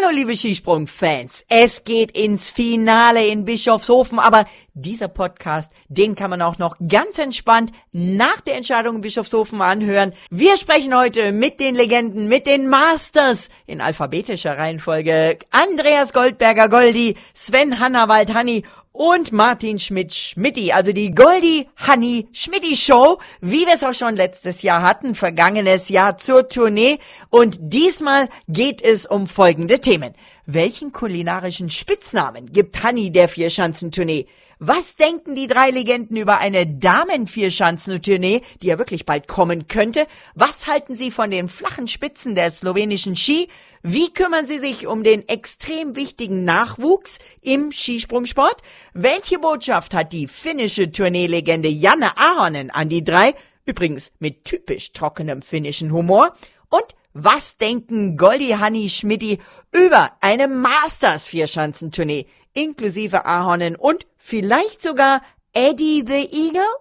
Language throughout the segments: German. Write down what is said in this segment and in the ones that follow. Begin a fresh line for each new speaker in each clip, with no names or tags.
Hallo liebe Skisprung-Fans, es geht ins Finale in Bischofshofen, aber dieser Podcast, den kann man auch noch ganz entspannt nach der Entscheidung in Bischofshofen anhören. Wir sprechen heute mit den Legenden, mit den Masters in alphabetischer Reihenfolge. Andreas Goldberger Goldi, Sven Hannawald Hanni und Martin Schmidt Schmidti, also die Goldi Honey Schmidti Show, wie wir es auch schon letztes Jahr hatten, vergangenes Jahr zur Tournee. Und diesmal geht es um folgende Themen. Welchen kulinarischen Spitznamen gibt Honey der Vierschanzentournee? Was denken die drei Legenden über eine Damen-Vierschanzentournee, die ja wirklich bald kommen könnte? Was halten sie von den flachen Spitzen der slowenischen Ski? Wie kümmern Sie sich um den extrem wichtigen Nachwuchs im Skisprungsport? Welche Botschaft hat die finnische Tourneelegende Janne Ahonen an die drei? Übrigens mit typisch trockenem finnischen Humor. Und was denken Goldi Hanni Schmidti über eine Masters Vierschanzentournee inklusive Ahonen und vielleicht sogar Eddie the Eagle?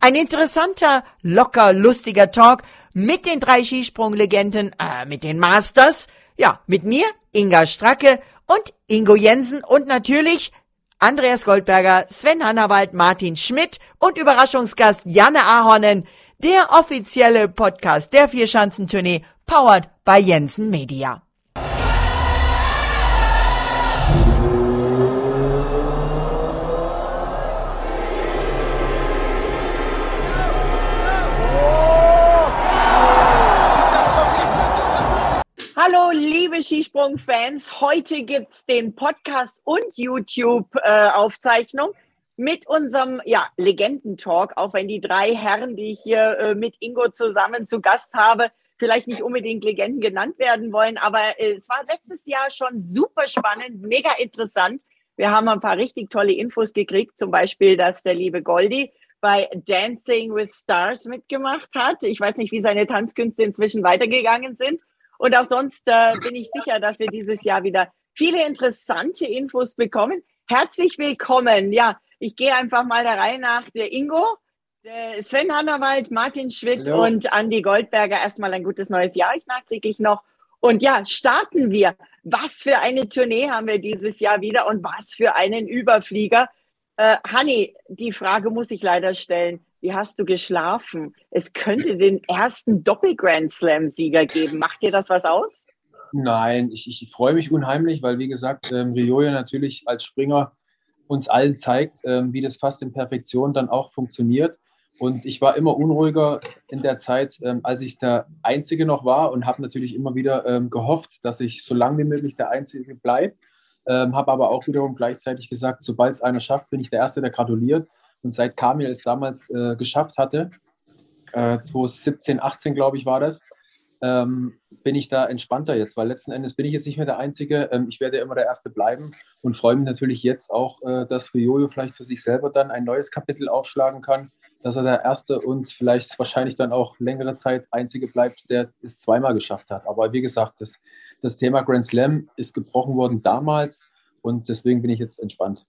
Ein interessanter, locker, lustiger Talk mit den drei Skisprunglegenden, äh, mit den Masters. Ja, mit mir, Inga Stracke und Ingo Jensen und natürlich Andreas Goldberger, Sven Hannawald, Martin Schmidt und Überraschungsgast Janne Ahonen, der offizielle Podcast der Vierschanzentournee, powered by Jensen Media. Liebe Skisprung-Fans. Heute gibt's den Podcast und YouTube-Aufzeichnung mit unserem ja, Legendentalk, auch wenn die drei Herren, die ich hier äh, mit Ingo zusammen zu Gast habe, vielleicht nicht unbedingt Legenden genannt werden wollen. Aber äh, es war letztes Jahr schon super spannend, mega interessant. Wir haben ein paar richtig tolle Infos gekriegt, zum Beispiel, dass der liebe Goldi bei Dancing with Stars mitgemacht hat. Ich weiß nicht, wie seine Tanzkünste inzwischen weitergegangen sind. Und auch sonst äh, bin ich sicher, dass wir dieses Jahr wieder viele interessante Infos bekommen. Herzlich willkommen. Ja, ich gehe einfach mal der Reihe nach. Der Ingo, der Sven Hannawald, Martin Schwitt Hallo. und Andi Goldberger. Erstmal ein gutes neues Jahr ich nachträglich noch. Und ja, starten wir. Was für eine Tournee haben wir dieses Jahr wieder und was für einen Überflieger. Äh, Hanni, die Frage muss ich leider stellen wie hast du geschlafen? Es könnte den ersten Doppel-Grand Slam-Sieger geben. Macht dir das was aus?
Nein, ich, ich freue mich unheimlich, weil, wie gesagt, ähm, Rioja natürlich als Springer uns allen zeigt, ähm, wie das fast in Perfektion dann auch funktioniert. Und ich war immer unruhiger in der Zeit, ähm, als ich der Einzige noch war und habe natürlich immer wieder ähm, gehofft, dass ich so lange wie möglich der Einzige bleibe. Ähm, habe aber auch wiederum gleichzeitig gesagt, sobald es einer schafft, bin ich der Erste, der gratuliert. Und seit Kamil es damals äh, geschafft hatte, äh, 2017, 18 glaube ich war das, ähm, bin ich da entspannter jetzt, weil letzten Endes bin ich jetzt nicht mehr der Einzige. Ähm, ich werde immer der Erste bleiben und freue mich natürlich jetzt auch, äh, dass Riojo vielleicht für sich selber dann ein neues Kapitel aufschlagen kann, dass er der Erste und vielleicht wahrscheinlich dann auch längere Zeit Einzige bleibt, der es zweimal geschafft hat. Aber wie gesagt, das, das Thema Grand Slam ist gebrochen worden damals und deswegen bin ich jetzt entspannt.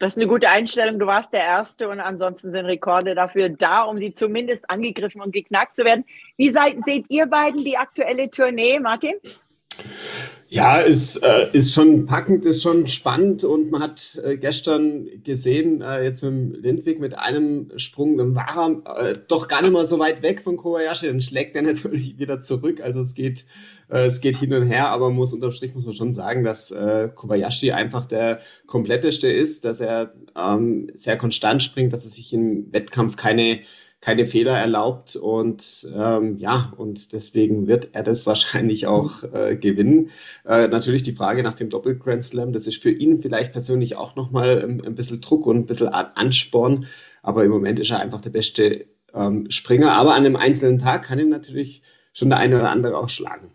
Das ist eine gute Einstellung. Du warst der Erste und ansonsten sind Rekorde dafür da, um sie zumindest angegriffen und geknackt zu werden. Wie seid, seht ihr beiden die aktuelle Tournee, Martin?
Ja, ist, äh, ist schon packend, ist schon spannend und man hat äh, gestern gesehen, äh, jetzt mit dem Lindwig mit einem Sprung, dann war er äh, doch gar nicht mal so weit weg von Kobayashi, dann schlägt er natürlich wieder zurück, also es geht, äh, es geht hin und her, aber muss unterm Strich muss man schon sagen, dass äh, Kobayashi einfach der kompletteste ist, dass er ähm, sehr konstant springt, dass er sich im Wettkampf keine keine Fehler erlaubt und ähm, ja, und deswegen wird er das wahrscheinlich auch äh, gewinnen. Äh, natürlich die Frage nach dem Doppel Grand Slam, das ist für ihn vielleicht persönlich auch nochmal ein, ein bisschen Druck und ein bisschen Ansporn, aber im Moment ist er einfach der beste ähm, Springer, aber an einem einzelnen Tag kann ihn natürlich schon der eine oder andere auch schlagen.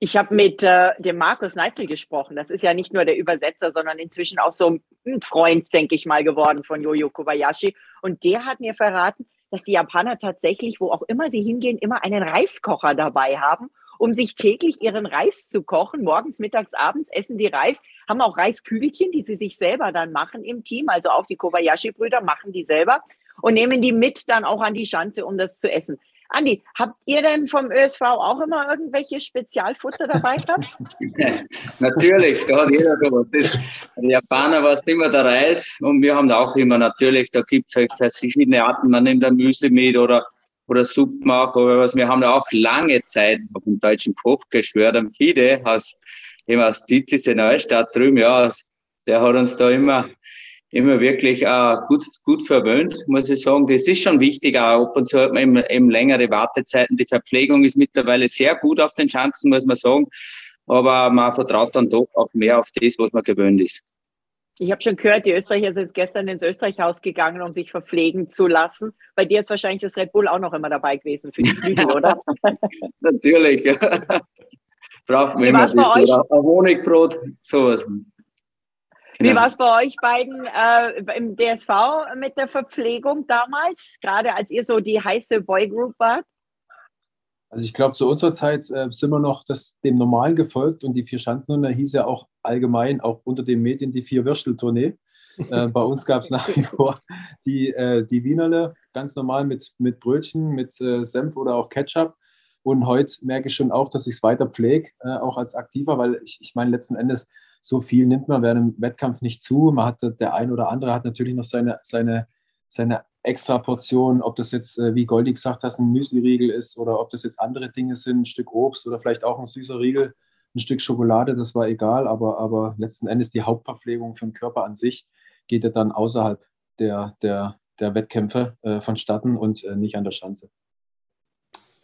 Ich habe mit äh, dem Markus Neitzel gesprochen. Das ist ja nicht nur der Übersetzer, sondern inzwischen auch so ein Freund, denke ich mal, geworden von Yoyo Kobayashi. Und der hat mir verraten, dass die Japaner tatsächlich, wo auch immer sie hingehen, immer einen Reiskocher dabei haben, um sich täglich ihren Reis zu kochen. Morgens, mittags, abends essen die Reis, haben auch Reiskügelchen, die sie sich selber dann machen im Team. Also auch die Kobayashi-Brüder machen die selber und nehmen die mit dann auch an die Schanze, um das zu essen. Andi, habt ihr denn vom ÖSV auch immer irgendwelche Spezialfutter dabei gehabt?
natürlich, da hat jeder sowas. Das, die Japaner war es immer der Reis und wir haben da auch immer natürlich, da gibt es halt verschiedene Arten, man nimmt ein Müsli mit oder oder Suppen auch, oder was. Wir haben da auch lange Zeit auf dem deutschen Koch geschwört, am Fide aus, eben aus Titis Neustadt drüben, ja, der hat uns da immer immer wirklich äh, gut, gut verwöhnt, muss ich sagen. Das ist schon wichtig, auch ab und zu hat man eben, eben längere Wartezeiten. Die Verpflegung ist mittlerweile sehr gut auf den Schanzen, muss man sagen. Aber man vertraut dann doch auch mehr auf das, was man gewöhnt ist.
Ich habe schon gehört, die Österreicher sind gestern ins Österreichhaus gegangen, um sich verpflegen zu lassen. Bei dir ist wahrscheinlich das Red Bull auch noch immer dabei gewesen für die Flügel, oder?
Natürlich. Braucht man immer ein Honigbrot, sowas.
Genau. Wie war es bei euch beiden äh, im DSV mit der Verpflegung damals, gerade als ihr so die heiße Boygroup wart?
Also ich glaube, zu unserer Zeit äh, sind wir noch das, dem Normalen gefolgt und die vier Schanzenhunde hieß ja auch allgemein, auch unter den Medien, die vier Würstel-Tournee. Äh, bei uns gab es nach wie vor die, äh, die Wienerle, ganz normal mit, mit Brötchen, mit äh, Senf oder auch Ketchup. Und heute merke ich schon auch, dass ich es weiter pflege, äh, auch als Aktiver, weil ich, ich meine, letzten Endes so viel nimmt man während dem Wettkampf nicht zu. Man hat, der ein oder andere hat natürlich noch seine, seine, seine extra Portion, ob das jetzt, äh, wie Goldi gesagt hat, ein Müsli-Riegel ist oder ob das jetzt andere Dinge sind, ein Stück Obst oder vielleicht auch ein süßer Riegel, ein Stück Schokolade, das war egal, aber, aber letzten Endes die Hauptverpflegung für den Körper an sich geht ja dann außerhalb der, der, der Wettkämpfe äh, vonstatten und äh, nicht an der Schanze.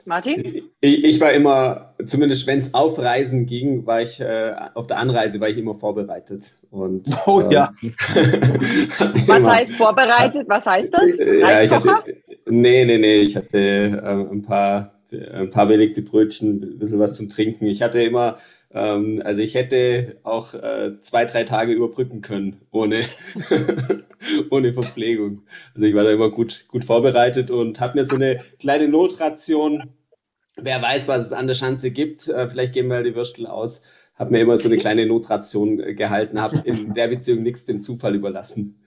Martin? Ich, ich, war immer, zumindest wenn es auf Reisen ging, war ich äh, auf der Anreise war ich immer vorbereitet. Und,
oh ähm, ja.
Was heißt vorbereitet? Was heißt das?
Ja, ich hatte, nee, nee, nee. Ich hatte äh, ein paar ein paar belegte Brötchen, ein bisschen was zum Trinken. Ich hatte immer, ähm, also ich hätte auch äh, zwei, drei Tage überbrücken können ohne, ohne Verpflegung. Also ich war da immer gut, gut vorbereitet und habe mir so eine kleine Notration, wer weiß, was es an der Schanze gibt, äh, vielleicht geben wir halt die Würstel aus, habe mir immer so eine kleine Notration äh, gehalten, habe in der Beziehung nichts dem Zufall überlassen.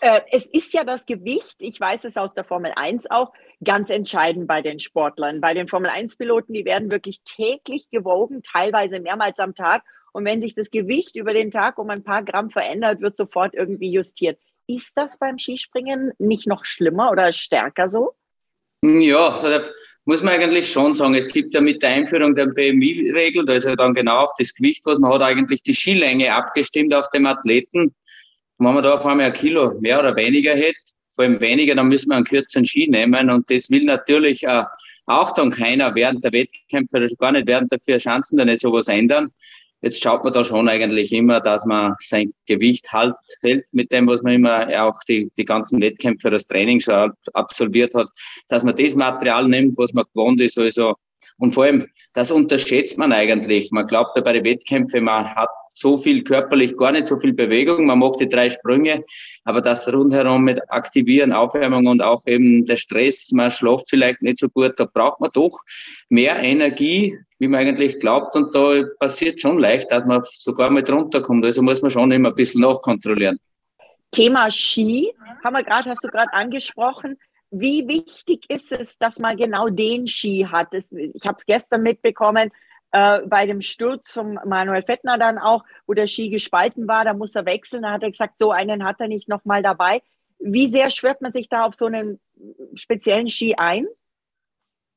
Äh, es ist ja das Gewicht, ich weiß es aus der Formel 1 auch, ganz entscheidend bei den Sportlern. Bei den Formel 1-Piloten, die werden wirklich täglich gewogen, teilweise mehrmals am Tag. Und wenn sich das Gewicht über den Tag um ein paar Gramm verändert, wird sofort irgendwie justiert. Ist das beim Skispringen nicht noch schlimmer oder stärker so?
Ja, da muss man eigentlich schon sagen. Es gibt ja mit der Einführung der BMI-Regel, da ist ja dann genau auf das Gewicht, was man hat, eigentlich die Skilänge abgestimmt auf dem Athleten. Und wenn man da auf einmal ein Kilo mehr oder weniger hätte, vor allem weniger, dann müssen wir einen kürzeren Ski nehmen. Und das will natürlich äh, auch dann keiner während der Wettkämpfe oder gar nicht während der vier Chancen dann nicht sowas ändern. Jetzt schaut man da schon eigentlich immer, dass man sein Gewicht halt hält mit dem, was man immer auch die, die ganzen Wettkämpfe, das Training schon absolviert hat, dass man das Material nimmt, was man gewohnt ist. Also, und vor allem, das unterschätzt man eigentlich. Man glaubt ja bei den Wettkämpfen, man hat so viel körperlich, gar nicht so viel Bewegung. Man macht die drei Sprünge, aber das rundherum mit Aktivieren, Aufwärmung und auch eben der Stress, man schläft vielleicht nicht so gut, da braucht man doch mehr Energie, wie man eigentlich glaubt. Und da passiert schon leicht, dass man sogar mit runterkommt. Also muss man schon immer ein bisschen nachkontrollieren.
Thema Ski, haben wir gerade, hast du gerade angesprochen. Wie wichtig ist es, dass man genau den Ski hat? Ich habe es gestern mitbekommen, äh, bei dem Sturz von Manuel Fettner dann auch, wo der Ski gespalten war, da muss er wechseln. Da hat er gesagt, so einen hat er nicht nochmal dabei. Wie sehr schwört man sich da auf so einen speziellen Ski ein?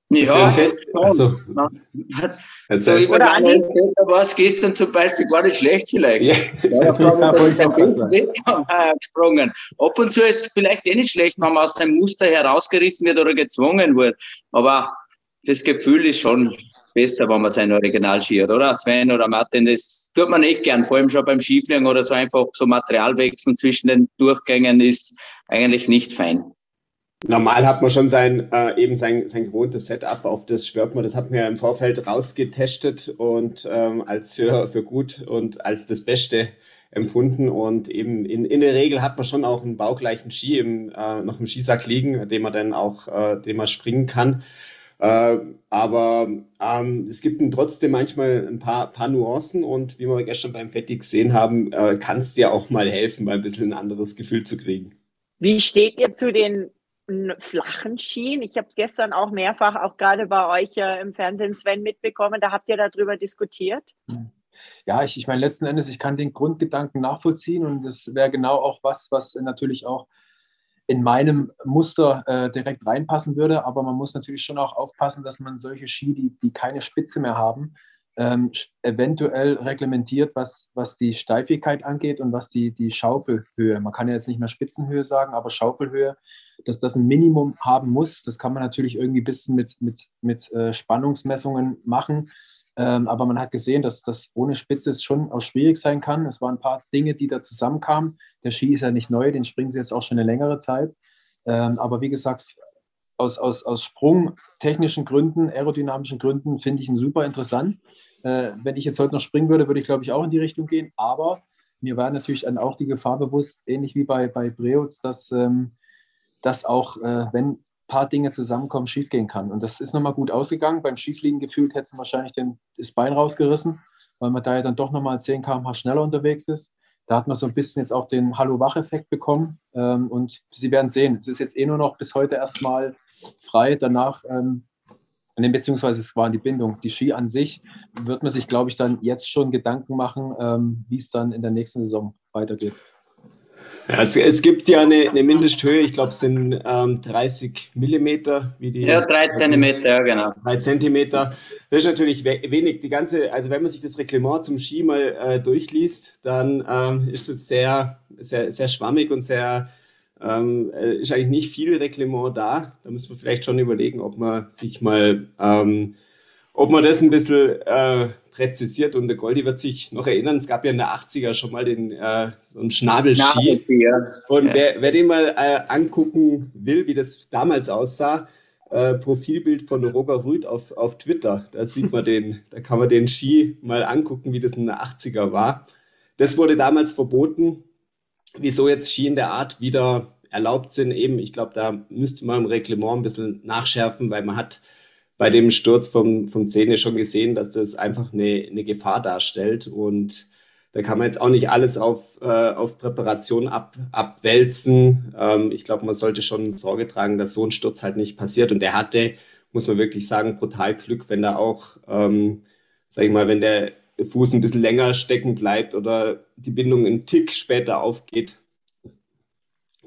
Ja, also, also, oder Andi? war es gestern zum Beispiel gar nicht schlecht vielleicht. Ja. Ja, gesprungen. Ab und zu ist es vielleicht eh nicht schlecht, wenn man aus seinem Muster herausgerissen wird oder gezwungen wird. Aber das Gefühl ist schon besser, wenn man sein Original schiert, oder? Sven oder Martin, das tut man nicht gern, vor allem schon beim Skifliegen oder so einfach so Materialwechseln zwischen den Durchgängen ist eigentlich nicht fein.
Normal hat man schon sein, äh, eben sein, sein gewohntes Setup, auf das schwört man. Das hat man ja im Vorfeld rausgetestet und ähm, als für, für gut und als das Beste empfunden. Und eben in, in der Regel hat man schon auch einen baugleichen Ski im, äh, noch im Skisack liegen, den man dann auch, äh, den man springen kann. Äh, aber ähm, es gibt trotzdem manchmal ein paar, paar Nuancen und wie wir gestern beim Fetti gesehen haben, äh, kann es dir auch mal helfen, mal ein bisschen ein anderes Gefühl zu kriegen.
Wie steht ihr zu den flachen Skien. Ich habe gestern auch mehrfach, auch gerade bei euch äh, im Fernsehen, Sven, mitbekommen. Da habt ihr darüber diskutiert.
Ja, ich, ich meine, letzten Endes, ich kann den Grundgedanken nachvollziehen und das wäre genau auch was, was natürlich auch in meinem Muster äh, direkt reinpassen würde. Aber man muss natürlich schon auch aufpassen, dass man solche Ski, die, die keine Spitze mehr haben, ähm, eventuell reglementiert, was, was die Steifigkeit angeht und was die, die Schaufelhöhe. Man kann ja jetzt nicht mehr Spitzenhöhe sagen, aber Schaufelhöhe, dass das ein Minimum haben muss. Das kann man natürlich irgendwie ein bisschen mit, mit, mit äh, Spannungsmessungen machen. Ähm, aber man hat gesehen, dass das ohne Spitze schon auch schwierig sein kann. Es waren ein paar Dinge, die da zusammenkamen. Der Ski ist ja nicht neu, den springen sie jetzt auch schon eine längere Zeit. Ähm, aber wie gesagt, aus, aus, aus sprungtechnischen Gründen, aerodynamischen Gründen finde ich ihn super interessant. Äh, wenn ich jetzt heute noch springen würde, würde ich, glaube ich, auch in die Richtung gehen. Aber mir war natürlich dann auch die Gefahr bewusst, ähnlich wie bei, bei Breutz, dass, ähm, dass auch, äh, wenn paar Dinge zusammenkommen, schiefgehen kann. Und das ist nochmal gut ausgegangen. Beim Skifliegen gefühlt hätte es wahrscheinlich den, das Bein rausgerissen, weil man da ja dann doch nochmal 10 km/h schneller unterwegs ist. Da hat man so ein bisschen jetzt auch den Hallo-Wach-Effekt bekommen. Ähm, und Sie werden sehen, es ist jetzt eh nur noch bis heute erstmal frei. Danach, ähm, beziehungsweise es war die Bindung. Die Ski an sich wird man sich, glaube ich, dann jetzt schon Gedanken machen, ähm, wie es dann in der nächsten Saison weitergeht.
Ja, also es gibt ja eine, eine Mindesthöhe, ich glaube, es sind ähm, 30 Millimeter.
Wie die, ja, 3 Zentimeter, ja, genau.
3 Zentimeter. Das ist natürlich wenig. Die ganze, also wenn man sich das Reglement zum Ski mal äh, durchliest, dann ähm, ist das sehr, sehr, sehr schwammig und sehr, ähm, äh, ist eigentlich nicht viel Reglement da. Da müssen wir vielleicht schon überlegen, ob man sich mal, ähm, ob man das ein bisschen äh, präzisiert und der Goldi wird sich noch erinnern, es gab ja in der 80er schon mal den äh, so einen Schnabelski. Und ja. wer, wer, den mal äh, angucken will, wie das damals aussah, äh, Profilbild von Roger Rüth auf, auf Twitter, da sieht man den, da kann man den Ski mal angucken, wie das in der 80er war. Das wurde damals verboten. Wieso jetzt Ski in der Art wieder erlaubt sind, eben, ich glaube, da müsste man im Reglement ein bisschen nachschärfen, weil man hat bei dem Sturz vom, vom Zähne schon gesehen, dass das einfach eine, eine Gefahr darstellt. Und da kann man jetzt auch nicht alles auf, äh, auf Präparation ab, abwälzen. Ähm, ich glaube, man sollte schon Sorge tragen, dass so ein Sturz halt nicht passiert. Und der hatte, muss man wirklich sagen, brutal Glück, wenn da auch, ähm, sag ich mal, wenn der Fuß ein bisschen länger stecken bleibt oder die Bindung einen Tick später aufgeht,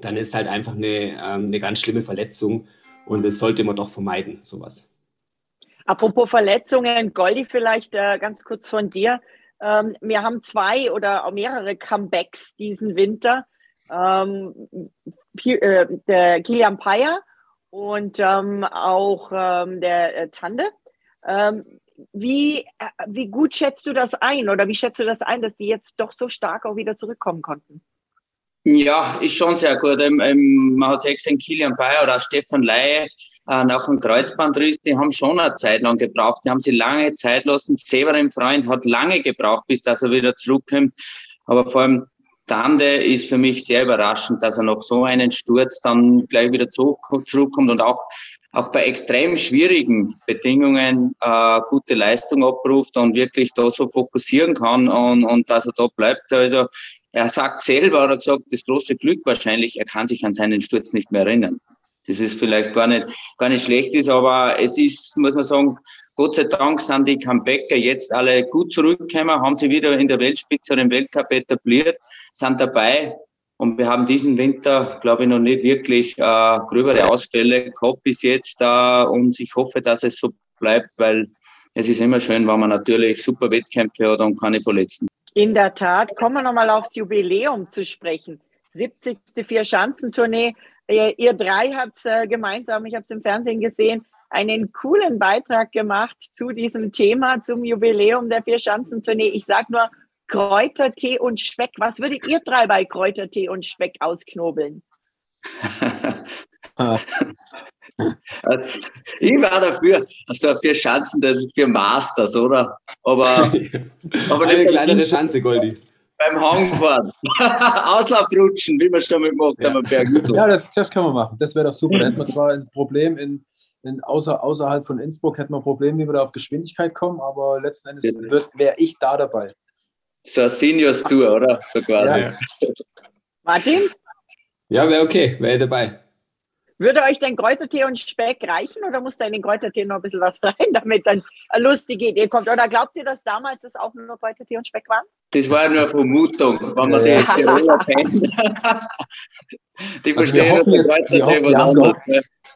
dann ist halt einfach eine, ähm, eine ganz schlimme Verletzung. Und das sollte man doch vermeiden, sowas.
Apropos Verletzungen, Goldi, vielleicht äh, ganz kurz von dir. Ähm, wir haben zwei oder mehrere Comebacks diesen Winter. Ähm, äh, der Kilian Payer und ähm, auch ähm, der äh, Tande. Ähm, wie, äh, wie gut schätzt du das ein oder wie schätzt du das ein, dass die jetzt doch so stark auch wieder zurückkommen konnten?
Ja, ist schon sehr gut. Ähm, man hat gesehen, Kilian Bayer oder Stefan Laie äh, nach dem Kreuzbandriss, die haben schon eine Zeit lang gebraucht. Die haben sie lange Zeit lassen. Severin Freund hat lange gebraucht, bis dass er wieder zurückkommt. Aber vor allem Tande ist für mich sehr überraschend, dass er noch so einen Sturz dann gleich wieder zurückkommt und auch auch bei extrem schwierigen Bedingungen äh, gute Leistung abruft und wirklich da so fokussieren kann und, und dass er da bleibt. Also er sagt selber, er hat gesagt, das große Glück wahrscheinlich, er kann sich an seinen Sturz nicht mehr erinnern das ist vielleicht gar nicht, gar nicht schlecht ist, aber es ist, muss man sagen, Gott sei Dank sind die Comebacker jetzt alle gut zurückgekommen, haben sie wieder in der Weltspitze oder im Weltcup etabliert, sind dabei. Und wir haben diesen Winter, glaube ich, noch nicht wirklich äh, gröbere Ausfälle gehabt bis jetzt. Äh, und ich hoffe, dass es so bleibt, weil es ist immer schön, wenn man natürlich super Wettkämpfe hat und keine Verletzten.
In der Tat. Kommen wir nochmal aufs Jubiläum zu sprechen. 70. Vier-Schanzentournee ihr drei habt äh, gemeinsam, ich habe es im Fernsehen gesehen, einen coolen Beitrag gemacht zu diesem Thema, zum Jubiläum der Vierschanzentournee. Ich sage nur Kräutertee und Speck. Was würdet ihr drei bei Kräutertee und Speck ausknobeln?
ich war dafür, also vier Schanzen für Masters, oder? Aber,
aber eine kleinere Schanze, Goldi
beim Hangfahren. Auslaufrutschen, wie man schon mit macht
ja. am Berg. Ja, das, das kann man machen. Das wäre doch super. Da hätten wir zwar ein Problem in, in außer, außerhalb von Innsbruck, hätten wir ein Problem, wie wir da auf Geschwindigkeit kommen, aber letzten Endes wäre ich da dabei.
So ein Seniors Tour, oder? So
quasi. Ja. Martin?
Ja, wäre okay, wäre dabei.
Würde euch denn Kräutertee und Speck reichen oder muss da in den Kräutertee noch ein bisschen was rein, damit dann eine lustige Idee kommt? Oder glaubt ihr, dass damals das auch nur Kräutertee und Speck waren?
Das war nur Vermutung, wenn man die Tiroler kennt.
die also verstehen also wir hoffen jetzt, wir hoffen, haben gehofft,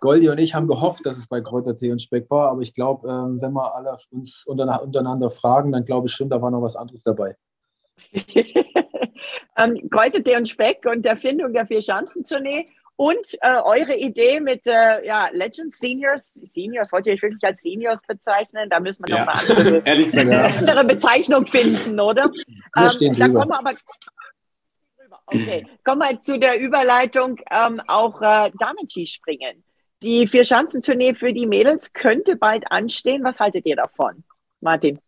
Goldi und ich haben gehofft, dass es bei Kräutertee und Speck war, aber ich glaube, ähm, wenn wir alle uns untereinander fragen, dann glaube ich schon, da war noch was anderes dabei.
ähm, Kräutertee und Speck und der Erfindung der Vier-Schanzentournee und äh, eure Idee mit äh, ja, Legends, Seniors, Seniors, wollt ihr euch wirklich als Seniors bezeichnen? Da müssen wir noch ja. eine andere, gesagt, ja. andere Bezeichnung finden, oder?
Wir ähm,
dann kommen wir aber Okay, kommen wir zu der Überleitung ähm, auch äh, Damen-Skispringen. Die Vier-Schanzentournee für die Mädels könnte bald anstehen. Was haltet ihr davon, Martin?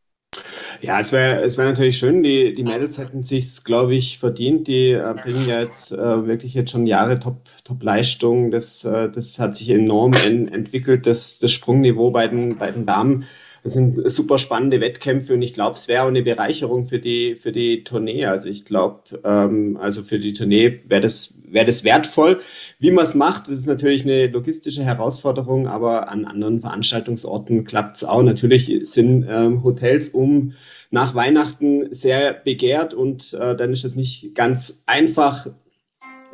Ja, es wäre es wär natürlich schön. Die, die Mädels hätten sich glaube ich, verdient. Die äh, bringen ja jetzt äh, wirklich jetzt schon Jahre Top-Leistung. Top das, äh, das hat sich enorm en entwickelt, das, das Sprungniveau bei den, bei den Damen. Das sind super spannende Wettkämpfe und ich glaube, es wäre auch eine Bereicherung für die, für die Tournee. Also ich glaube, ähm, also für die Tournee wäre das, wäre das wertvoll. Wie man es macht, das ist natürlich eine logistische Herausforderung, aber an anderen Veranstaltungsorten klappt es auch. Natürlich sind ähm, Hotels um nach Weihnachten sehr begehrt und äh, dann ist es nicht ganz einfach,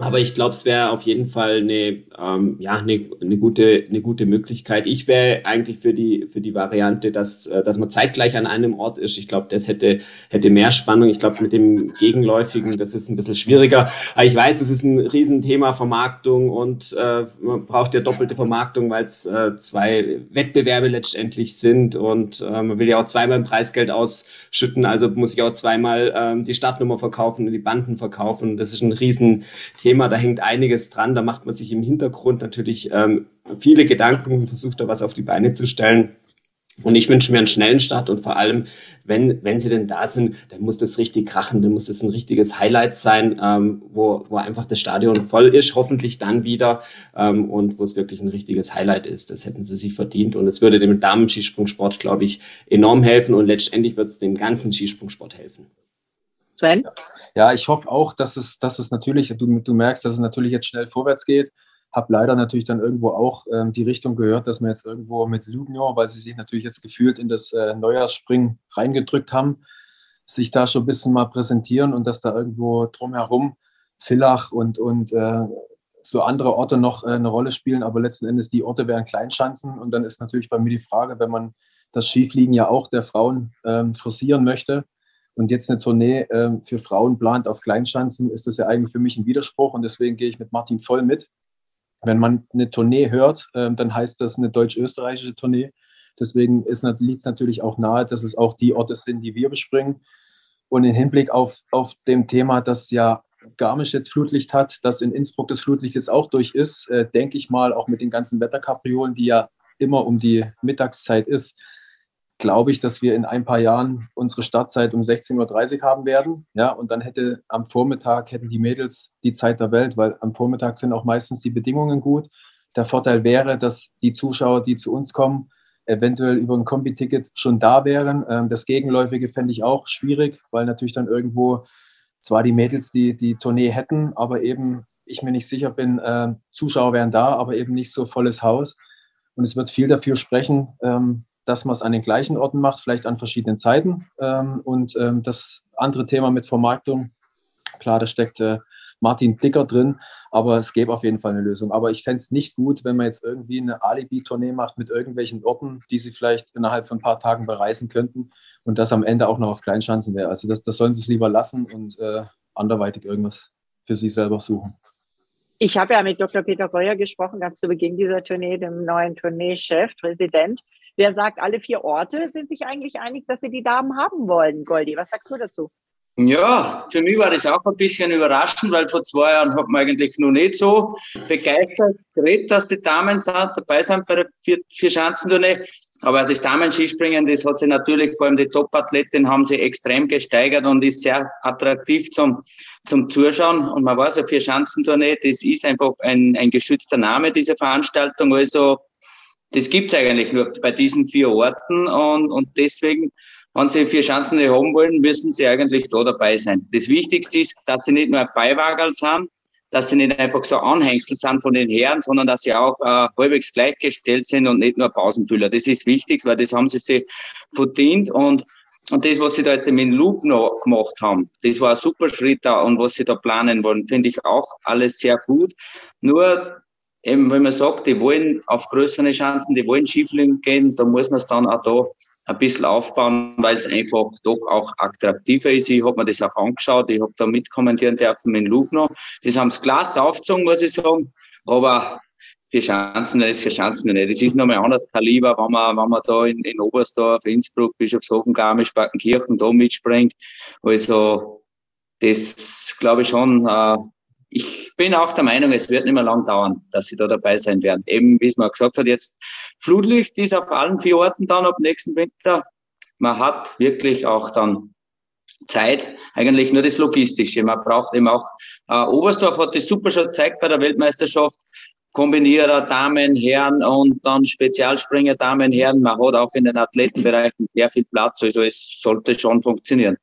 aber ich glaube, es wäre auf jeden Fall eine, ähm, ja, eine, eine, gute, eine gute Möglichkeit. Ich wäre eigentlich für die, für die Variante, dass, äh, dass man zeitgleich an einem Ort ist. Ich glaube, das hätte, hätte mehr Spannung. Ich glaube, mit dem Gegenläufigen, das ist ein bisschen schwieriger. Aber ich weiß, es ist ein Riesenthema Vermarktung und äh, man braucht ja doppelte Vermarktung, weil es äh, zwei Wettbewerbe letztendlich sind und äh, man will ja auch zweimal ein Preisgeld ausschütten. Also muss ich auch zweimal äh, die Startnummer verkaufen und die Banden verkaufen. Das ist ein Riesenthema. Thema, da hängt einiges dran, da macht man sich im Hintergrund natürlich ähm, viele Gedanken und versucht da was auf die Beine zu stellen. Und ich wünsche mir einen schnellen Start und vor allem, wenn, wenn sie denn da sind, dann muss das richtig krachen, dann muss es ein richtiges Highlight sein, ähm, wo, wo einfach das Stadion voll ist, hoffentlich dann wieder ähm, und wo es wirklich ein richtiges Highlight ist. Das hätten sie sich verdient und es würde dem Damen-Skisprungsport, glaube ich, enorm helfen und letztendlich wird es dem ganzen Skisprungsport helfen.
Sven? Ja, ich hoffe auch, dass es, dass es natürlich, du, du merkst, dass es natürlich jetzt schnell vorwärts geht. Habe leider natürlich dann irgendwo auch ähm, die Richtung gehört, dass wir jetzt irgendwo mit Lugno, weil sie sich natürlich jetzt gefühlt in das äh, Neujahrsspringen reingedrückt haben, sich da schon ein bisschen mal präsentieren und dass da irgendwo drumherum Villach und, und äh, so andere Orte noch äh, eine Rolle spielen. Aber letzten Endes die Orte wären Kleinschanzen. Und dann ist natürlich bei mir die Frage, wenn man das Skifliegen ja auch der Frauen ähm, forcieren möchte, und jetzt eine Tournee ähm, für Frauen plant auf Kleinschanzen, ist das ja eigentlich für mich ein Widerspruch und deswegen gehe ich mit Martin voll mit. Wenn man eine Tournee hört, ähm, dann heißt das eine deutsch-österreichische Tournee. Deswegen liegt es natürlich auch nahe, dass es auch die Orte sind, die wir bespringen. Und im Hinblick auf, auf dem Thema, dass ja Garmisch jetzt Flutlicht hat, dass in Innsbruck das Flutlicht jetzt auch durch ist, äh, denke ich mal, auch mit den ganzen Wetterkapriolen, die ja immer um die Mittagszeit ist, glaube ich, dass wir in ein paar Jahren unsere Startzeit um 16.30 Uhr haben werden. Ja, und dann hätte am Vormittag hätten die Mädels die Zeit der Welt, weil am Vormittag sind auch meistens die Bedingungen gut. Der Vorteil wäre, dass die Zuschauer, die zu uns kommen, eventuell über ein Kombi-Ticket schon da wären. Ähm, das Gegenläufige fände ich auch schwierig, weil natürlich dann irgendwo zwar die Mädels die, die Tournee hätten, aber eben ich mir nicht sicher bin, äh, Zuschauer wären da, aber eben nicht so volles Haus. Und es wird viel dafür sprechen, ähm, dass man es an den gleichen Orten macht, vielleicht an verschiedenen Zeiten. Ähm, und ähm, das andere Thema mit Vermarktung, klar, da steckt äh, Martin Dicker drin, aber es gäbe auf jeden Fall eine Lösung. Aber ich fände es nicht gut, wenn man jetzt irgendwie eine Alibi-Tournee macht mit irgendwelchen Orten, die sie vielleicht innerhalb von ein paar Tagen bereisen könnten und das am Ende auch noch auf Kleinschanzen wäre. Also das, das sollen sie es lieber lassen und äh, anderweitig irgendwas für sich selber suchen.
Ich habe ja mit Dr. Peter Breuer gesprochen, ganz zu Beginn dieser Tournee, dem neuen Tourneechef, Präsident. Der sagt, alle vier Orte sind sich eigentlich einig, dass sie die Damen haben wollen. Goldi, was sagst du dazu?
Ja, für mich war das auch ein bisschen überraschend, weil vor zwei Jahren hat man eigentlich noch nicht so begeistert geredet, dass die Damen dabei sind bei der Vier-Schanzentournee. Aber das Damen-Skispringen, das hat sich natürlich, vor allem die Top-Athletinnen haben sich extrem gesteigert und ist sehr attraktiv zum, zum Zuschauen. Und man weiß, eine Vier-Schanzentournee, das ist einfach ein, ein geschützter Name, diese Veranstaltung. Also, das gibt's eigentlich nur bei diesen vier Orten und, und deswegen, wenn Sie vier Chancen haben wollen, müssen Sie eigentlich da dabei sein. Das Wichtigste ist, dass Sie nicht nur ein Beiwagerl sind, dass sie nicht einfach so Anhängsel sind von den Herren, sondern dass sie auch äh, halbwegs gleichgestellt sind und nicht nur Pausenfüller. Das ist wichtig, weil das haben sie sich verdient und und das, was sie da jetzt mit Loop noch gemacht haben, das war ein super Schritt da und was sie da planen wollen, finde ich auch alles sehr gut. Nur eben, wenn man sagt, die wollen auf größere Chancen, die wollen Schiefling gehen, da muss man es dann auch da ein bisschen aufbauen, weil es einfach doch auch attraktiver ist. Ich habe mir das auch angeschaut, ich habe da mitkommentieren dürfen mit Lugno. Das haben das Glas aufgezogen, muss ich sagen. Aber für Chancen ist für Chancen nicht. Das ist nochmal ein anderes Kaliber, wenn man, wenn man da in, in Oberstdorf, Innsbruck, Bischofshofen, Garmisch-Partenkirchen da mitspringt. Also, das glaube ich schon, äh, ich bin auch der Meinung, es wird nicht mehr lang dauern, dass sie da dabei sein werden. Eben, wie es man gesagt hat, jetzt Flutlicht ist auf allen vier Orten dann ab nächsten Winter. Man hat wirklich auch dann Zeit, eigentlich nur das Logistische. Man braucht eben auch, äh, Oberstdorf hat das super schon gezeigt bei der Weltmeisterschaft. Kombinierer, Damen, Herren und dann Spezialspringer, Damen, Herren. Man hat auch in den Athletenbereichen sehr viel Platz. Also es sollte schon funktionieren.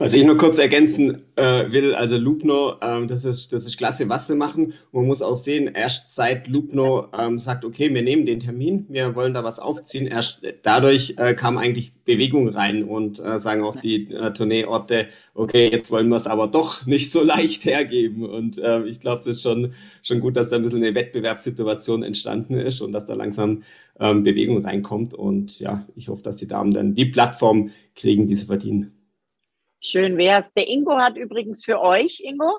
Was ich nur kurz ergänzen äh, will, also Lubno, ähm, das, ist, das ist klasse, was sie machen. man muss auch sehen, erst seit Lubno ähm, sagt, okay, wir nehmen den Termin, wir wollen da was aufziehen, erst dadurch äh, kam eigentlich Bewegung rein und äh, sagen auch die äh, Tourneeorte, okay, jetzt wollen wir es aber doch nicht so leicht hergeben. Und äh, ich glaube, es ist schon, schon gut, dass da ein bisschen eine Wettbewerbssituation entstanden ist und dass da langsam ähm, Bewegung reinkommt. Und ja, ich hoffe, dass die Damen dann die Plattform kriegen, die sie verdienen.
Schön wär's. Der Ingo hat übrigens für euch, Ingo,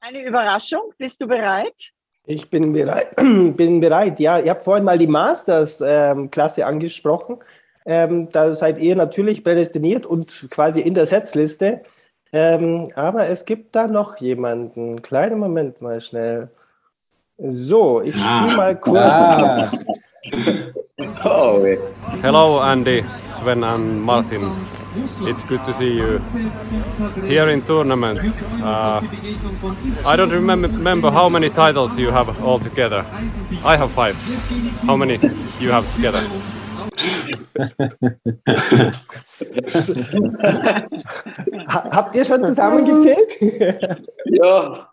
eine Überraschung. Bist du bereit?
Ich bin bereit. bin bereit. Ja, ihr habt vorhin mal die Masters-Klasse ähm, angesprochen. Ähm, da seid ihr natürlich prädestiniert und quasi in der Setzliste. Ähm, aber es gibt da noch jemanden. Kleinen Moment mal schnell. So, ich ah. spiele mal kurz ah. ab.
Oh, Hello, Andy, Sven and Martin. It's good to see you here in tournament. Uh, I don't remember, remember how many titles you have altogether. I have five. How many you have together?
Habt ihr schon zusammengezählt?
ja,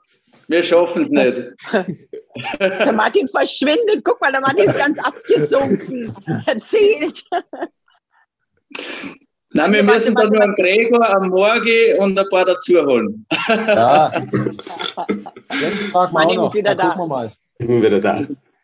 wir schaffen es nicht.
Der Martin verschwindet. Guck mal, der Martin ist ganz abgesunken. Erzählt.
Nein, wir müssen dann nur einen Gregor, einen Morgi und ein paar dazu holen. Ja.
Jetzt fragen wir auch noch. Ist wieder da. Gucken wir mal.
Wieder da.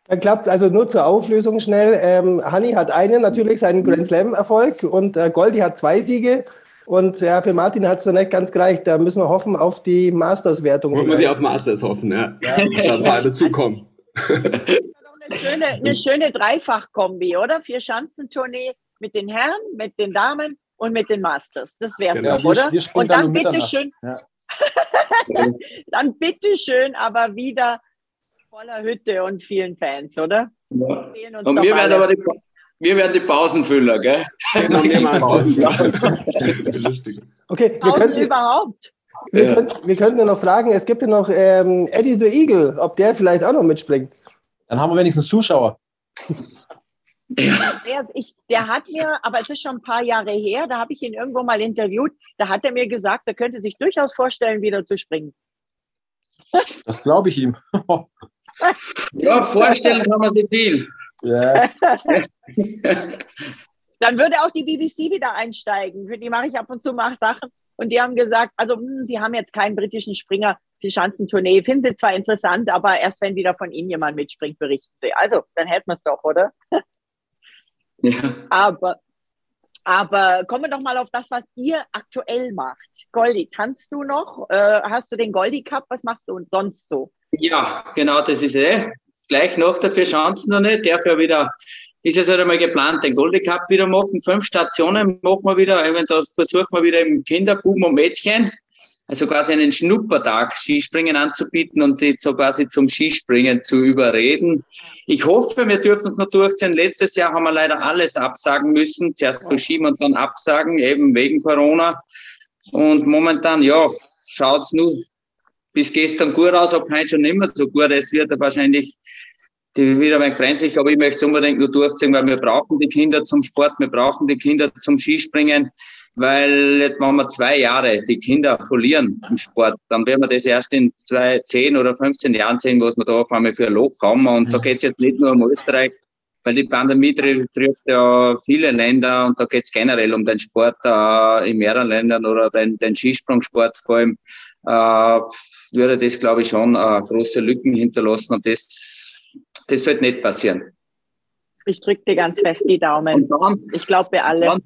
Dann klappt es also nur zur Auflösung schnell. Ähm, Hanni hat einen, natürlich seinen Grand Slam-Erfolg und äh, Goldi hat zwei Siege. Und ja, für Martin hat es dann nicht ganz gereicht. Da müssen wir hoffen auf die Masters-Wertung.
Muss ich auf Masters hoffen, ja. ja. Dass wir alle zukommen.
Eine schöne, eine schöne Dreifach-Kombi, oder? Vier Schanzentournee mit den Herren, mit den Damen und mit den Masters. Das wäre es genau. doch, oder? Wir, und dann, dann bitte schön. Ja. dann bitte schön, aber wieder voller Hütte und vielen Fans, oder?
Ja. Und wir werden aber die, wir werden die Pausenfüller, gell? Genau, wir machen
okay, wir können überhaupt. Wir, ja. können, wir könnten ja noch fragen, es gibt ja noch ähm, Eddie the Eagle, ob der vielleicht auch noch mitspringt.
Dann haben wir wenigstens Zuschauer.
Der, ich, der hat mir, aber es ist schon ein paar Jahre her, da habe ich ihn irgendwo mal interviewt, da hat er mir gesagt, er könnte sich durchaus vorstellen, wieder zu springen.
Das glaube ich ihm.
ja, vorstellen kann man sich viel. Ja.
Dann würde auch die BBC wieder einsteigen. Für die mache ich ab und zu mal Sachen. Und die haben gesagt, also mh, hm, sie haben jetzt keinen britischen Springer für Schanzentournee. Finden sie zwar interessant, aber erst wenn wieder von ihnen jemand mitspringt, berichten sie. Also, dann hätten wir es doch, oder? Ja. Aber, aber kommen wir doch mal auf das, was ihr aktuell macht. Goldi, tanzt du noch? Äh, hast du den Goldi Cup? Was machst du sonst so?
Ja, genau, das ist eh. Gleich noch dafür Chancen noch nicht. Darf ja wieder, ist es halt einmal geplant, den Goldi Cup wieder machen. Fünf Stationen machen wir wieder. Da versuchen wir wieder im Kinderbuben und Mädchen also quasi einen Schnuppertag Skispringen anzubieten und die so quasi zum Skispringen zu überreden. Ich hoffe, wir dürfen es noch durchziehen. Letztes Jahr haben wir leider alles absagen müssen. Zuerst verschieben und dann absagen, eben wegen Corona. Und momentan, ja, schaut's nur bis gestern gut aus, ob heute schon mehr so gut. Es wird wahrscheinlich die wieder ein grenzlich, aber ich möchte es unbedingt nur durchziehen, weil wir brauchen die Kinder zum Sport, wir brauchen die Kinder zum Skispringen weil jetzt wenn wir zwei Jahre die Kinder verlieren im Sport, dann werden wir das erst in zwei, zehn oder 15 Jahren sehen, was wir da auf einmal für ein Loch haben. Und mhm. da geht es jetzt nicht nur um Österreich, weil die Pandemie trifft ja viele Länder und da geht es generell um den Sport äh, in mehreren Ländern oder den, den Skisprungsport vor allem, äh, würde das, glaube ich, schon äh, große Lücken hinterlassen und das, das sollte nicht passieren.
Ich drücke dir ganz fest die Daumen. Dann, ich glaube, wir alle. Dann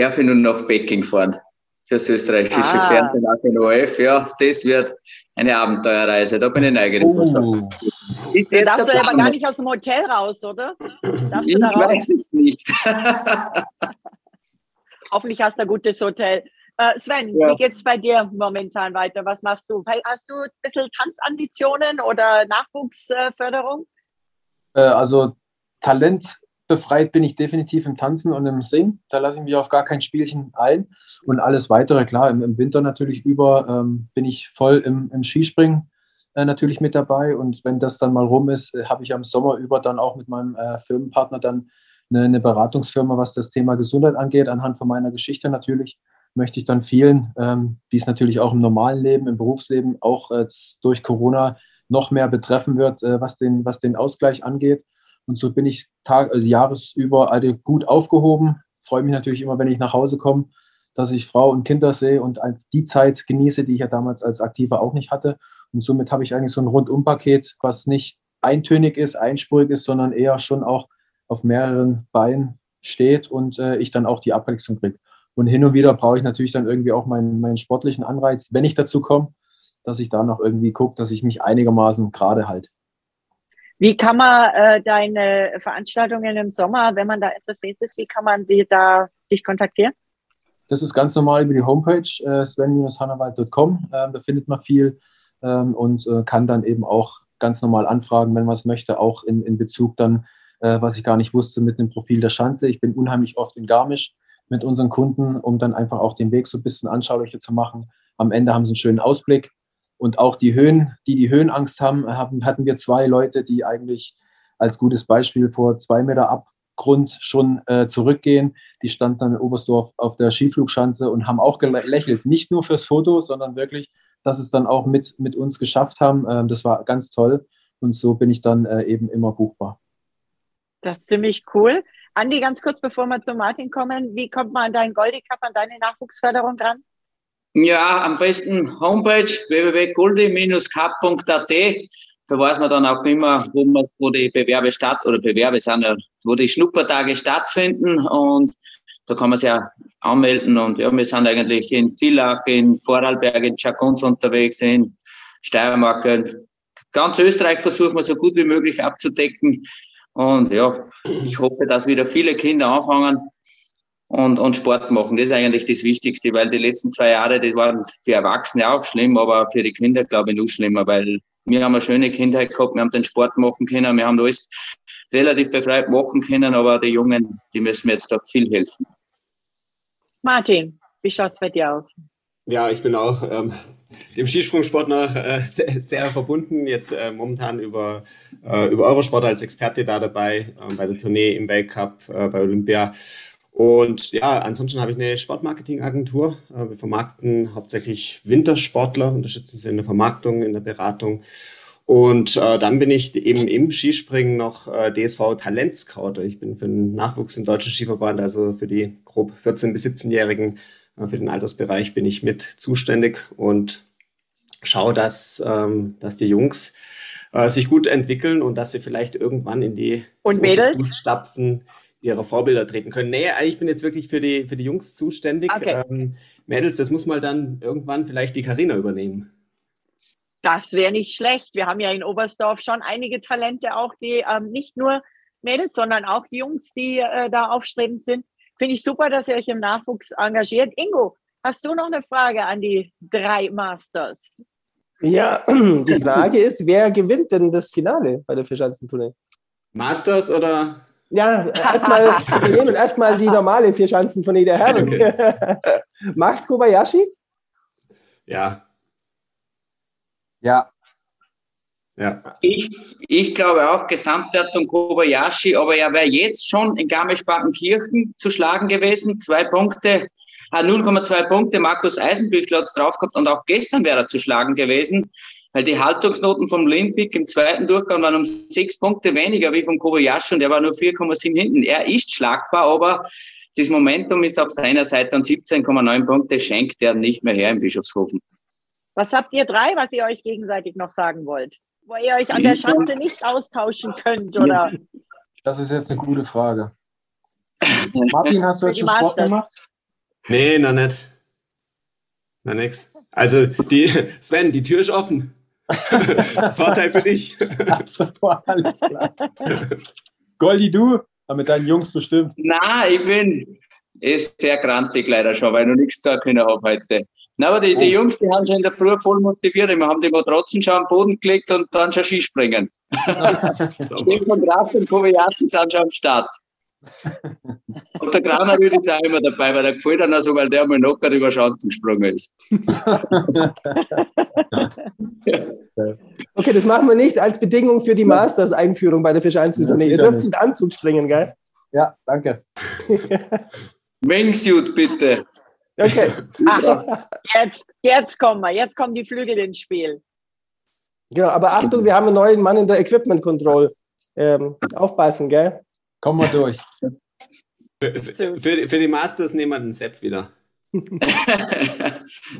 darf ich nun nach Peking fahren fürs österreichische ah. Fernsehen auf den ORF. Ja, das wird eine Abenteuerreise. Da bin ich neugierig. Oh.
Ich da darfst du aber gar nicht aus dem Hotel raus, oder?
Darfst ich da weiß es nicht.
Hoffentlich hast du ein gutes Hotel. Äh, Sven, ja. wie geht es bei dir momentan weiter? Was machst du? Hast du ein bisschen Tanzambitionen oder Nachwuchsförderung?
Äh, also Talent befreit bin ich definitiv im Tanzen und im Singen. Da lasse ich mich auf gar kein Spielchen ein. Und alles weitere, klar, im, im Winter natürlich über ähm, bin ich voll im, im Skispringen äh, natürlich mit dabei. Und wenn das dann mal rum ist, äh, habe ich am Sommer über dann auch mit meinem äh, Firmenpartner dann eine, eine, Beratungsfirma, was das Thema Gesundheit angeht. Anhand von meiner Geschichte natürlich möchte ich dann vielen, ähm, die es natürlich auch im normalen Leben, im Berufsleben, auch äh, durch Corona noch mehr betreffen wird, äh, was, den, was den Ausgleich angeht und so bin ich Tag, also jahresüber alle gut aufgehoben. Freue mich natürlich immer, wenn ich nach Hause komme, dass ich Frau und Kinder sehe und die Zeit genieße, die ich ja damals als Aktiver auch nicht hatte. Und somit habe ich eigentlich so ein Rundumpaket, was nicht eintönig ist, einspurig ist, sondern eher schon auch auf mehreren Beinen steht und äh, ich dann auch die Abwechslung kriege. Und hin und wieder brauche ich natürlich dann irgendwie auch meinen, meinen sportlichen Anreiz, wenn ich dazu komme, dass ich da noch irgendwie gucke, dass ich mich einigermaßen gerade halte.
Wie kann man äh, deine Veranstaltungen im Sommer, wenn man da interessiert ist, wie kann man die da dich kontaktieren?
Das ist ganz normal über die Homepage äh, sven-hannawald.com. Äh, da findet man viel ähm, und äh, kann dann eben auch ganz normal anfragen, wenn man es möchte, auch in, in Bezug dann, äh, was ich gar nicht wusste, mit dem Profil der Schanze. Ich bin unheimlich oft in Garmisch mit unseren Kunden, um dann einfach auch den Weg so ein bisschen anschaulicher zu machen. Am Ende haben sie einen schönen Ausblick und auch die Höhen, die die Höhenangst haben, haben hatten wir zwei Leute, die eigentlich als gutes Beispiel vor zwei Meter Abgrund schon äh, zurückgehen. Die standen dann in Oberstdorf auf der Skiflugschanze und haben auch gelächelt. Nicht nur fürs Foto, sondern wirklich, dass es dann auch mit, mit uns geschafft haben. Ähm, das war ganz toll. Und so bin ich dann äh, eben immer buchbar.
Das ist ziemlich cool. Andi, ganz kurz bevor wir zu Martin kommen, wie kommt man an deinen Goldie Cup, an deine Nachwuchsförderung dran?
Ja, am besten Homepage www.goldi-cup.at. Da weiß man dann auch immer, wo, man, wo die Bewerbe statt oder Bewerbe sind, ja, wo die Schnuppertage stattfinden und da kann man sich ja anmelden und ja, wir sind eigentlich in Villach, in Vorarlberg, in Chakunz unterwegs, in Steiermark. Ganz Österreich versuchen wir so gut wie möglich abzudecken. Und ja, ich hoffe, dass wieder viele Kinder anfangen, und, und Sport machen. Das ist eigentlich das Wichtigste, weil die letzten zwei Jahre, das waren für Erwachsene auch schlimm, aber für die Kinder, glaube ich, noch schlimmer, weil wir haben eine schöne Kindheit gehabt, wir haben den Sport machen können, wir haben alles relativ befreit machen können, aber die Jungen, die müssen mir jetzt doch viel helfen.
Martin, wie schaut es bei dir aus?
Ja, ich bin auch ähm, dem Skisprungsport noch äh, sehr, sehr, verbunden. Jetzt äh, momentan über, äh, über Eurosport als Experte da dabei, äh, bei der Tournee im Weltcup, äh, bei Olympia. Und ja, ansonsten habe ich eine Sportmarketingagentur. Äh, wir vermarkten hauptsächlich Wintersportler, unterstützen sie in der Vermarktung, in der Beratung. Und äh, dann bin ich eben im Skispringen noch äh, DSV Talentscouter. Ich bin für den Nachwuchs im Deutschen Skiverband, also für die grob 14- bis 17-Jährigen, äh, für den Altersbereich bin ich mit zuständig und schaue, dass, ähm, dass die Jungs äh, sich gut entwickeln und dass sie vielleicht irgendwann in die
und
Fußstapfen ihrer Vorbilder treten können. Nee, ich bin jetzt wirklich für die, für die Jungs zuständig. Okay. Ähm, Mädels, das muss mal dann irgendwann vielleicht die Karina übernehmen.
Das wäre nicht schlecht. Wir haben ja in Oberstdorf schon einige Talente auch, die ähm, nicht nur Mädels, sondern auch Jungs, die äh, da aufstrebend sind. Finde ich super, dass ihr euch im Nachwuchs engagiert. Ingo, hast du noch eine Frage an die drei Masters?
Ja, die Frage ist, wer gewinnt denn das Finale bei der Vierschanzentournee?
Masters oder
ja, erstmal, wir nehmen erstmal die normale vier Chancen von jeder Herren. Okay. Macht's Kobayashi?
Ja.
Ja.
Ja. Ich, ich glaube auch Gesamtwertung Kobayashi, aber er wäre jetzt schon in Garmisch-Partenkirchen zu schlagen gewesen. Zwei Punkte hat 0,2 Punkte, Markus Eisenbüchler hat es drauf gehabt und auch gestern wäre er zu schlagen gewesen, weil die Haltungsnoten vom Olympic im zweiten Durchgang waren um sechs Punkte weniger wie vom Kobayashi und er war nur 4,7 hinten. Er ist schlagbar, aber das Momentum ist auf seiner Seite und 17,9 Punkte schenkt er nicht mehr her in Bischofshofen.
Was habt ihr drei, was ihr euch gegenseitig noch sagen wollt? Wo ihr euch an der Schanze nicht austauschen könnt, oder?
Das ist jetzt eine gute Frage. Martin, hast du jetzt schon Sport gemacht?
Nee, noch nicht. Na nix. Also, die, Sven, die Tür ist offen. Vorteil für dich.
Also, alles klar. Goldi, du? mit deinen Jungs bestimmt.
Na, ich bin ist sehr grantig leider schon, weil ich noch nichts da können habe heute. Na, aber die, die oh. Jungs, die haben schon in der Früh voll motiviert. Wir haben die Matratzen schon am Boden gelegt und dann schon Skispringen. Stefan Graf und Koviaten sind schon am Start. Und der Graner ist auch immer dabei, weil der gefällt dann so, weil der einmal locker über Chancen gesprungen ist.
okay, das machen wir nicht als Bedingung für die Masters-Einführung bei der Fischeinzeltournee. Ihr dürft mit Anzug springen, gell?
Ja, danke.
Wingsuit, bitte.
Okay. Ach, jetzt, jetzt kommen wir. Jetzt kommen die Flügel ins Spiel.
Genau, aber Achtung, wir haben einen neuen Mann in der Equipment Control. Ähm, aufpassen, gell?
Kommen wir durch.
Für, für, für, die Masters nehmen wir den Sepp wieder.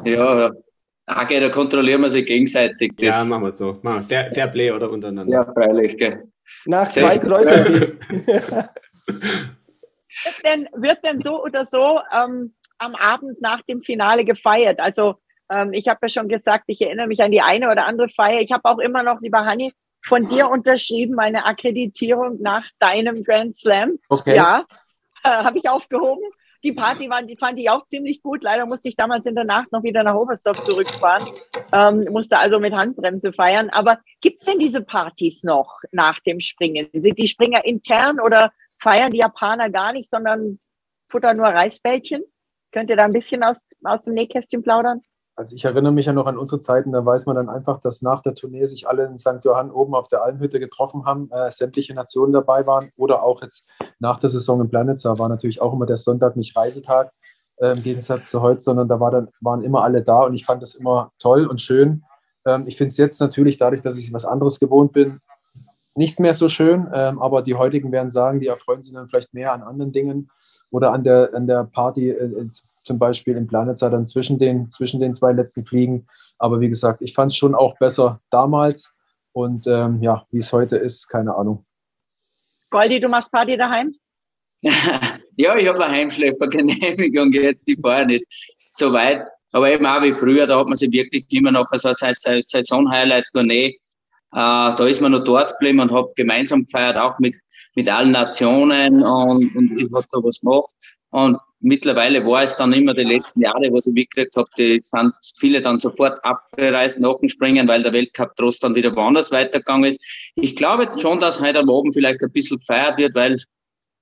ja, okay, da kontrollieren wir sich gegenseitig.
Das. Ja, machen wir so. Machen wir. Fair, Fair, Play oder untereinander.
Ja, freilich, gell.
Nach zwei Kräutern.
wird, denn, wird denn so oder so ähm, am Abend nach dem Finale gefeiert? Also, ähm, ich habe ja schon gesagt, ich erinnere mich an die eine oder andere Feier. Ich habe auch immer noch, lieber Hanni, von dir unterschrieben, meine Akkreditierung nach deinem Grand Slam. Okay. Ja, äh, habe ich aufgehoben. Die Party war, die fand ich auch ziemlich gut. Leider musste ich damals in der Nacht noch wieder nach Oberstdorf zurückfahren. Ähm, musste also mit Handbremse feiern. Aber gibt es denn diese Partys noch nach dem Springen? Sind die Springer intern oder feiern die Japaner gar nicht, sondern futtern nur Reisbällchen? Könnt ihr da ein bisschen aus, aus dem Nähkästchen plaudern?
Also ich erinnere mich ja noch an unsere Zeiten, da weiß man dann einfach, dass nach der Tournee sich alle in St. Johann oben auf der Almhütte getroffen haben, äh, sämtliche Nationen dabei waren oder auch jetzt nach der Saison in Planitza war natürlich auch immer der Sonntag nicht Reisetag äh, im Gegensatz zu heute, sondern da war dann, waren immer alle da und ich fand das immer toll und schön. Ähm, ich finde es jetzt natürlich dadurch, dass ich was anderes gewohnt bin, nicht mehr so schön, ähm, aber die heutigen werden sagen, die erfreuen sich dann vielleicht mehr an anderen Dingen oder an der, an der Party äh, zum Beispiel in Planitzer dann zwischen den, zwischen den zwei letzten Fliegen. Aber wie gesagt, ich fand es schon auch besser damals. Und ähm, ja, wie es heute ist, keine Ahnung.
Goldi, du machst Party daheim?
ja, ich habe eine Heimschleppergenehmigung jetzt, die fahre nicht so weit. Aber eben auch wie früher, da hat man sich wirklich immer noch so als Saison-Highlight-Tournee, äh, da ist man noch dort geblieben und hat gemeinsam gefeiert, auch mit, mit allen Nationen und, und ich habe da was gemacht. Und mittlerweile war es dann immer die letzten Jahre, wo ich mitgekriegt habe, die sind viele dann sofort abgereist nach dem Springen, weil der Weltcup trotz dann wieder woanders weitergegangen ist. Ich glaube schon, dass heute am Abend vielleicht ein bisschen gefeiert wird, weil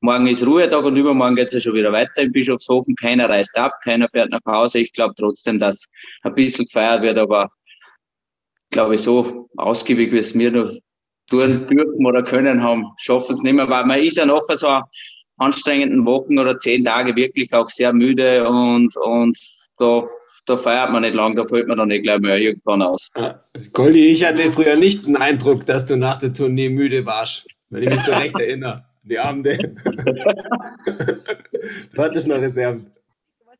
morgen ist Ruhetag und übermorgen geht es ja schon wieder weiter in Bischofshofen. Keiner reist ab, keiner fährt nach Hause. Ich glaube trotzdem, dass ein bisschen gefeiert wird, aber glaube ich, so ausgiebig, wie es wir noch tun dürfen oder können haben, schaffen es nicht mehr, weil man ist ja nachher so anstrengenden Wochen oder zehn Tage wirklich auch sehr müde und, und da, da feiert man nicht lang, da fällt man dann nicht gleich mehr irgendwann aus.
Ja. Goldi, ich hatte früher nicht den Eindruck, dass du nach der Tournee müde warst, wenn ich mich so recht erinnere. Die Abende. du hattest noch Reserven.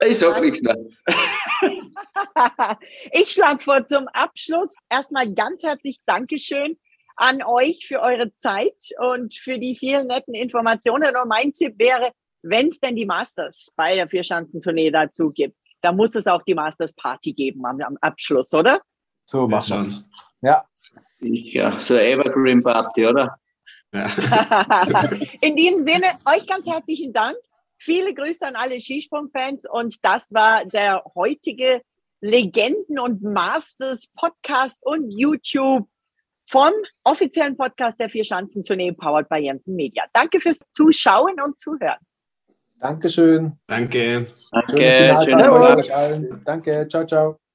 Ich sag nichts mehr.
ich schlage vor zum Abschluss erstmal ganz herzlich Dankeschön an euch für eure Zeit und für die vielen netten Informationen. Und mein Tipp wäre, wenn es denn die Masters bei der Vierschanzentournee dazu gibt, da muss es auch die Masters Party geben am, am Abschluss, oder?
So machen wir Ja.
Ja, so Evergreen Party, oder? Ja.
In diesem Sinne, euch ganz herzlichen Dank. Viele Grüße an alle Skisprungfans und das war der heutige Legenden und Masters Podcast und YouTube vom offiziellen Podcast der Vier-Schanzen-Tournee powered by Jensen Media. Danke fürs Zuschauen und Zuhören.
Dankeschön.
Danke.
Danke. Danke.
Danke. Ciao, ciao.